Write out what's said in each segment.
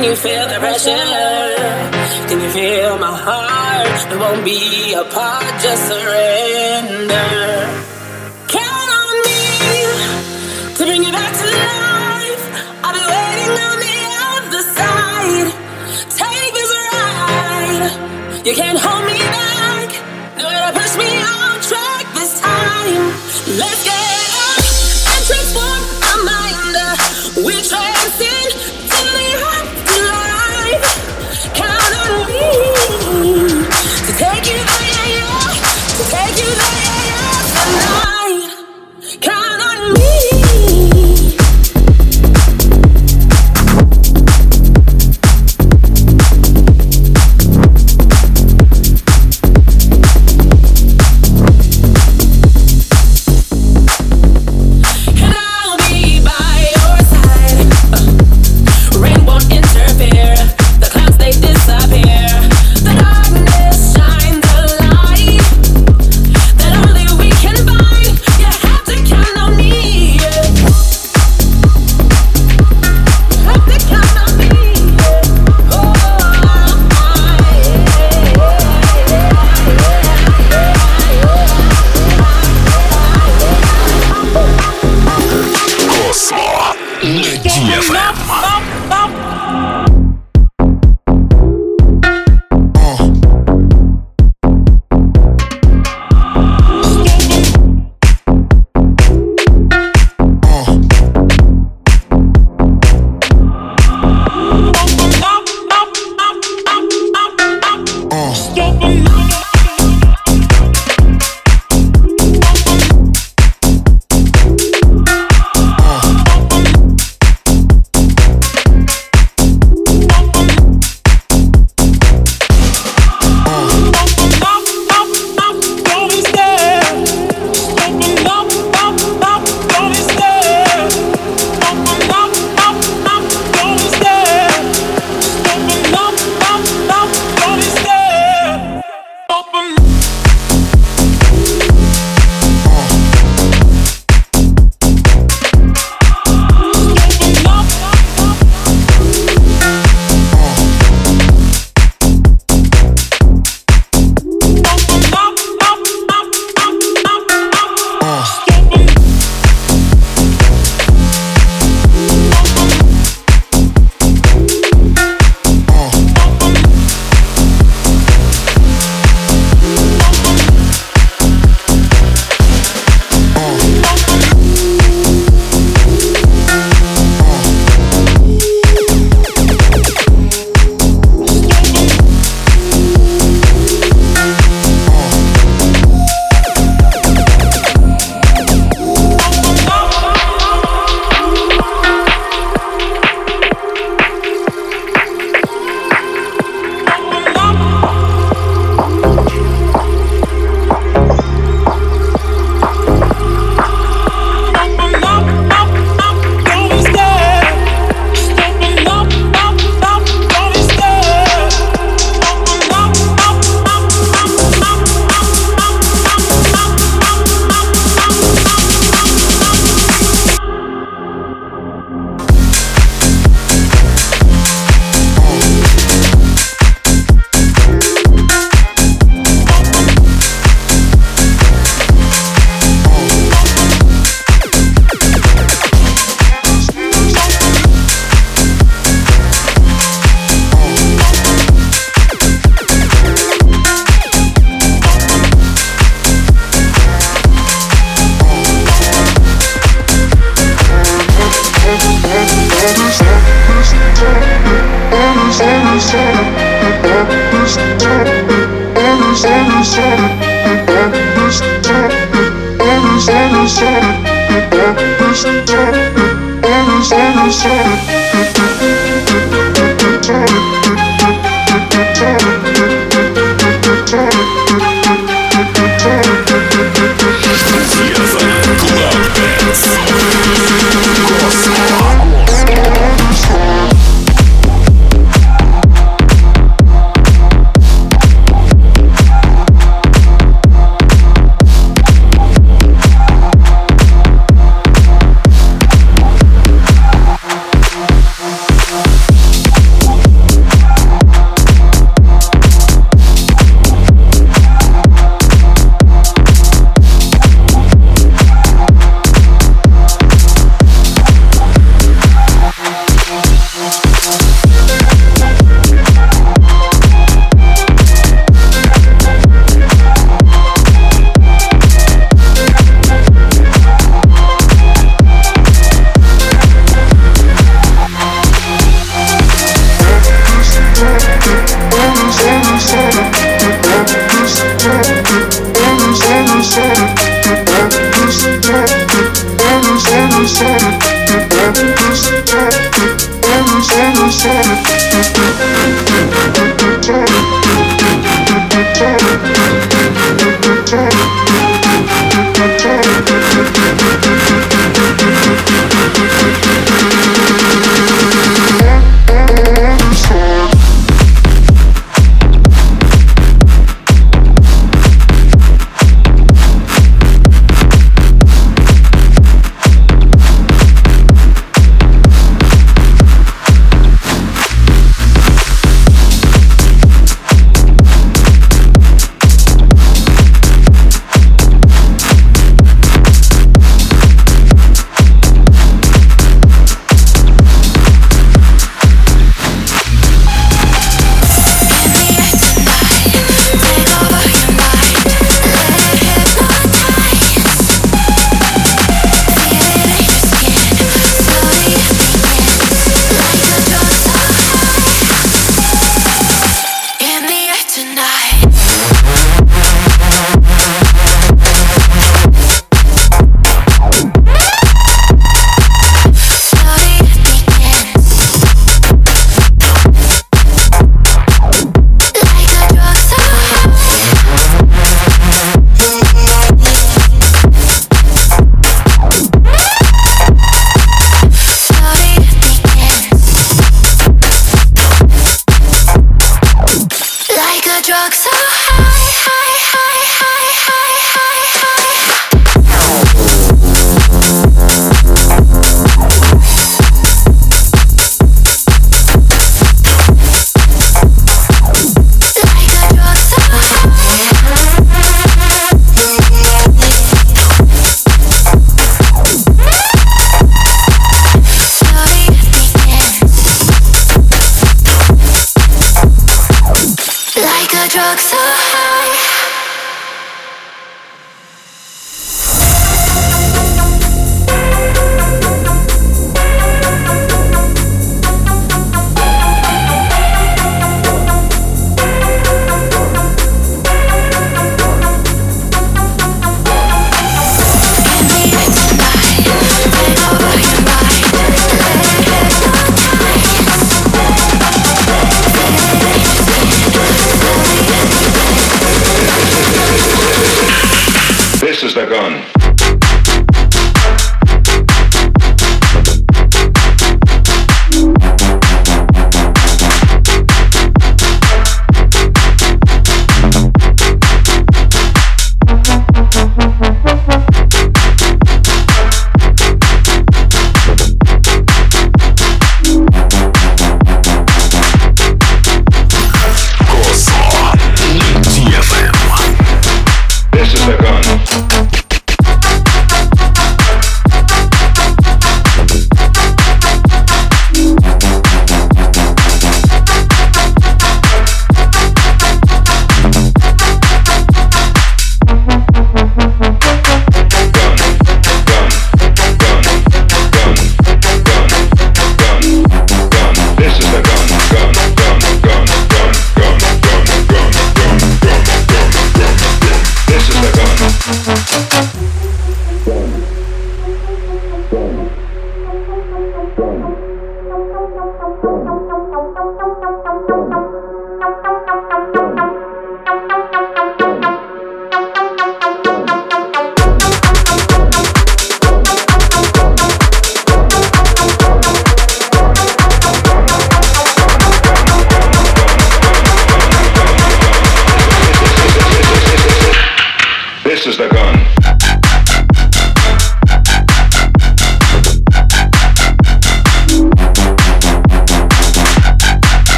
Can you feel the pressure? Can you feel my heart? It won't be apart, just surrender. Count on me to bring you back to life. I'll be waiting on the other side. Take this ride. You can't hold me back. say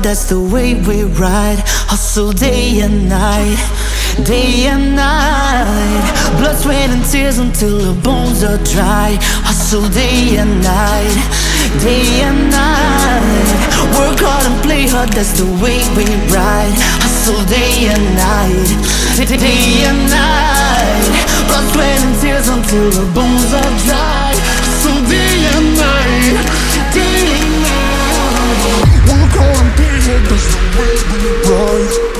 that's the way we ride. Hustle day and night, day and night. Blood, sweat, and tears until the bones are dry. Hustle day and night, day and night. Work hard and play hard, that's the way we ride. Hustle day and night, day and night. Blood, sweat, and tears until the bones are dry. Hustle day and night, play hard, the way we ride.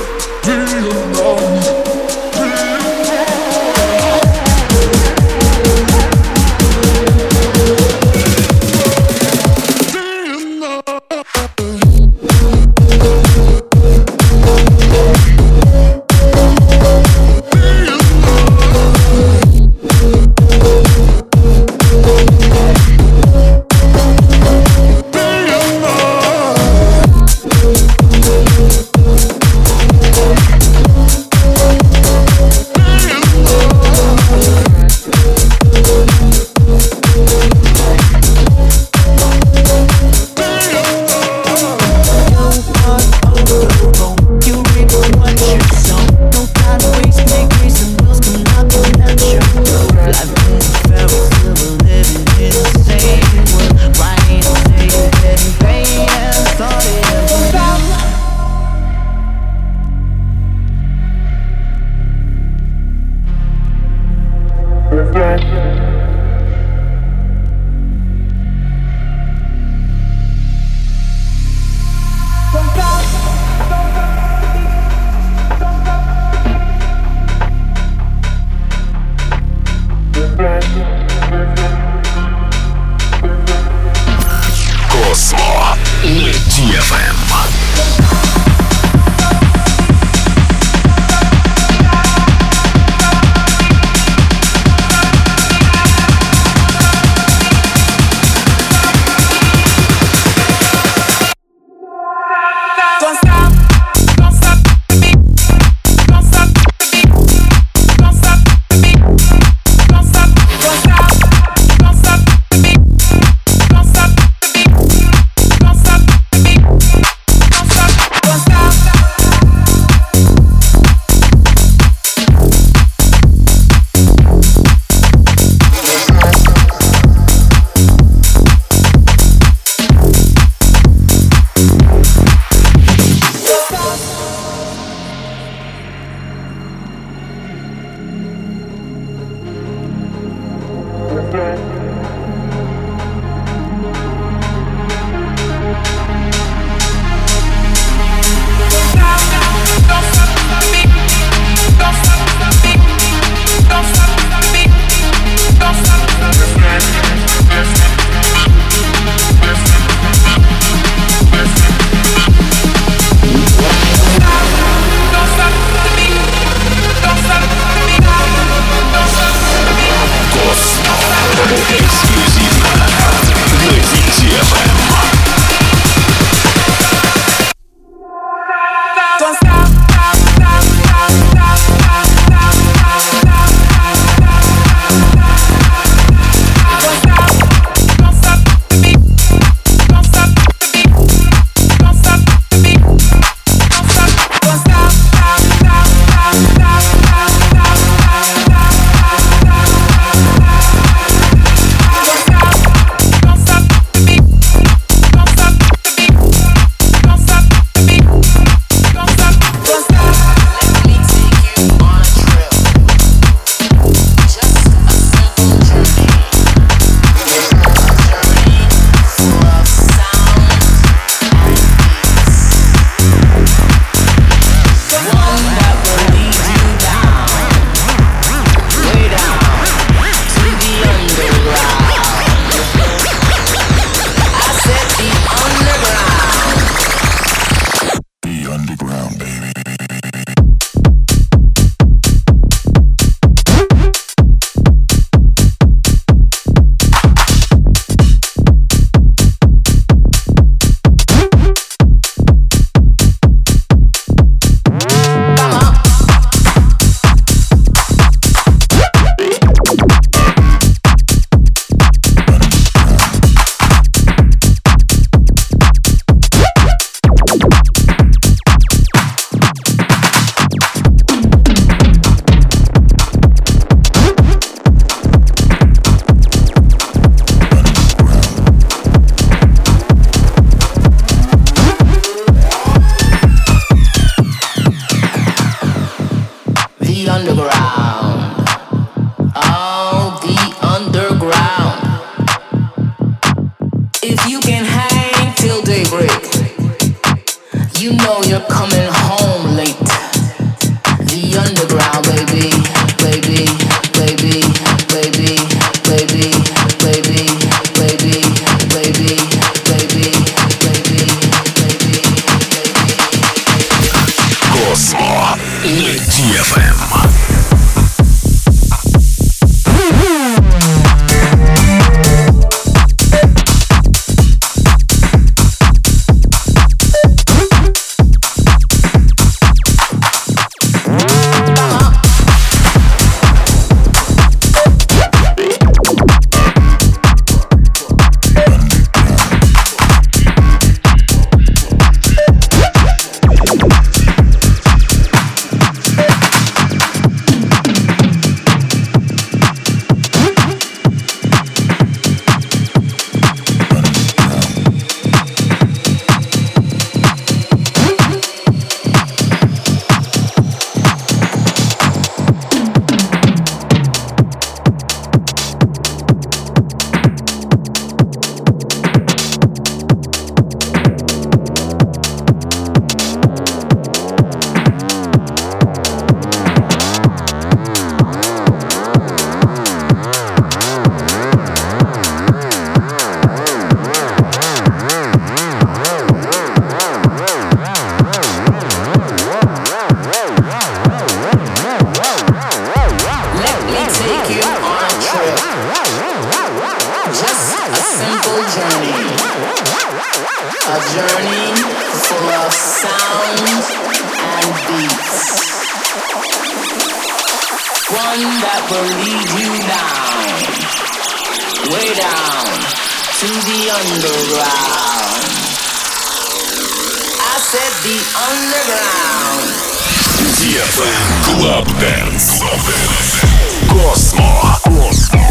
break. You know you're coming home. One that will lead you down, way down to the underground. I said the underground. DFM Club Dance. Cosmo. Cosmo.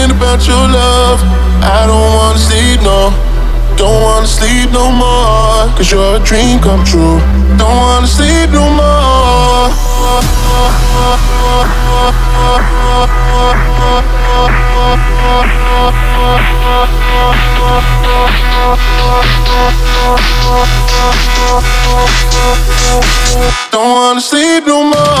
thinking about your love. I don't wanna sleep, no. Don't wanna sleep no more. Cause you're a dream come true. Don't wanna sleep no more. Don't wanna sleep no more.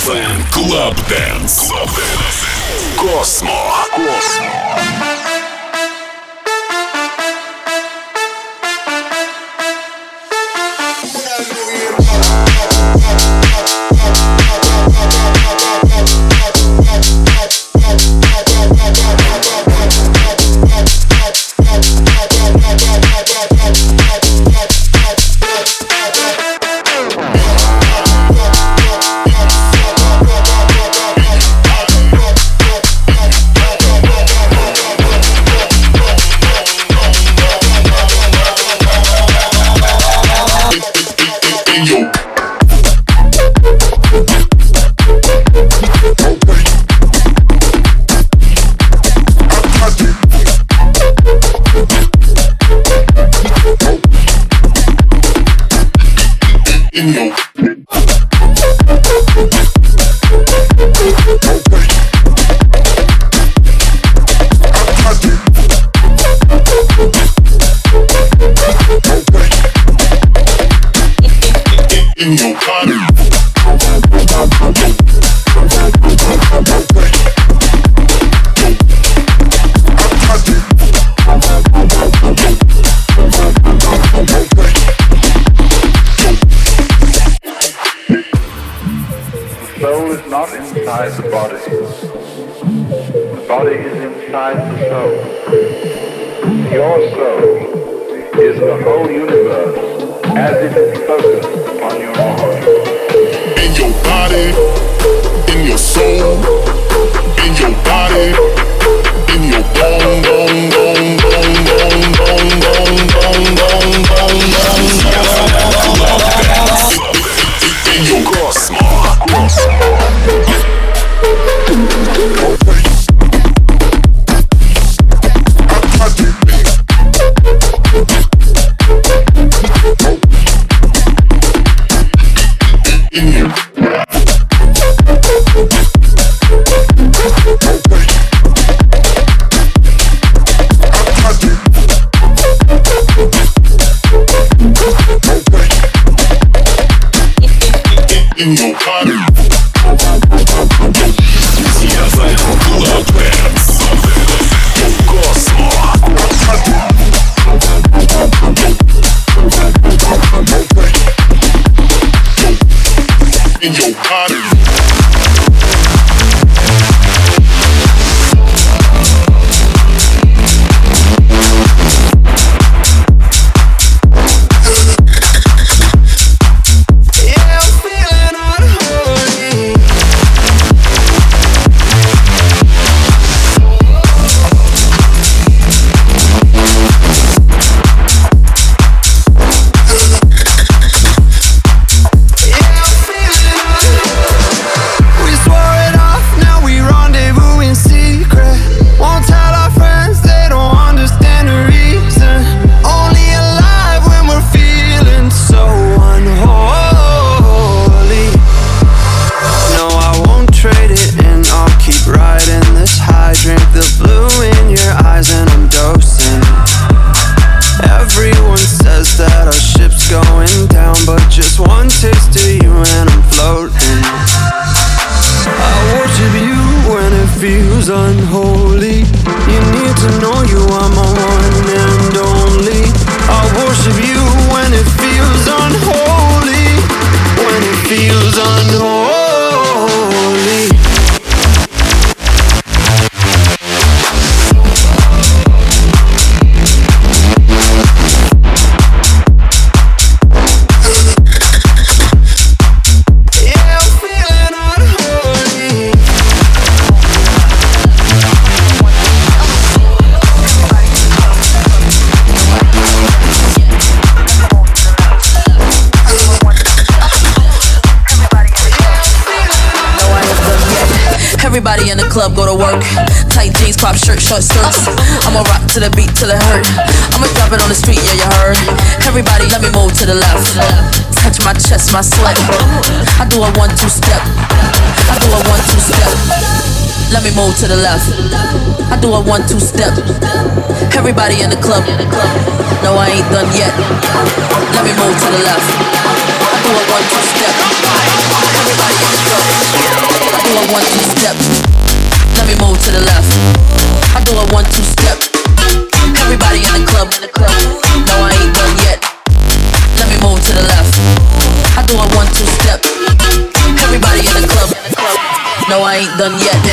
FM Club Dance. Club Dance. Космо. Космо. that I short skirts. I'ma rock to the beat till it hurt. I'ma drop it on the street, yeah, you heard. Everybody, let me move to the left. Touch my chest, my sweat. I do a one, two step. I do a one, two step. Let me move to the left. I do a one, two step. Everybody in the club. No, I ain't done yet. Let me move to the left. I do a one, two step. Everybody in the club. I do a one, two step. Let me move to the left. I do a one, two step. Everybody in the club. No, I ain't done yet. Let me move to the left. I do one, two step. Everybody in the club. No, I ain't done yet.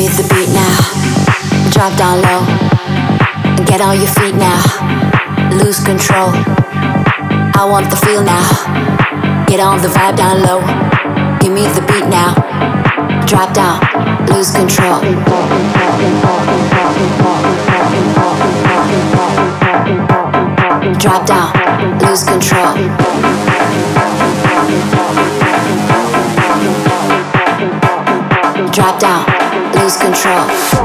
me the beat now. Drop down low get on your feet now. Lose control. I want the feel now. Get on the vibe down low. Give me the beat now. Drop down, lose control. Drop down, lose control. drop down lose control.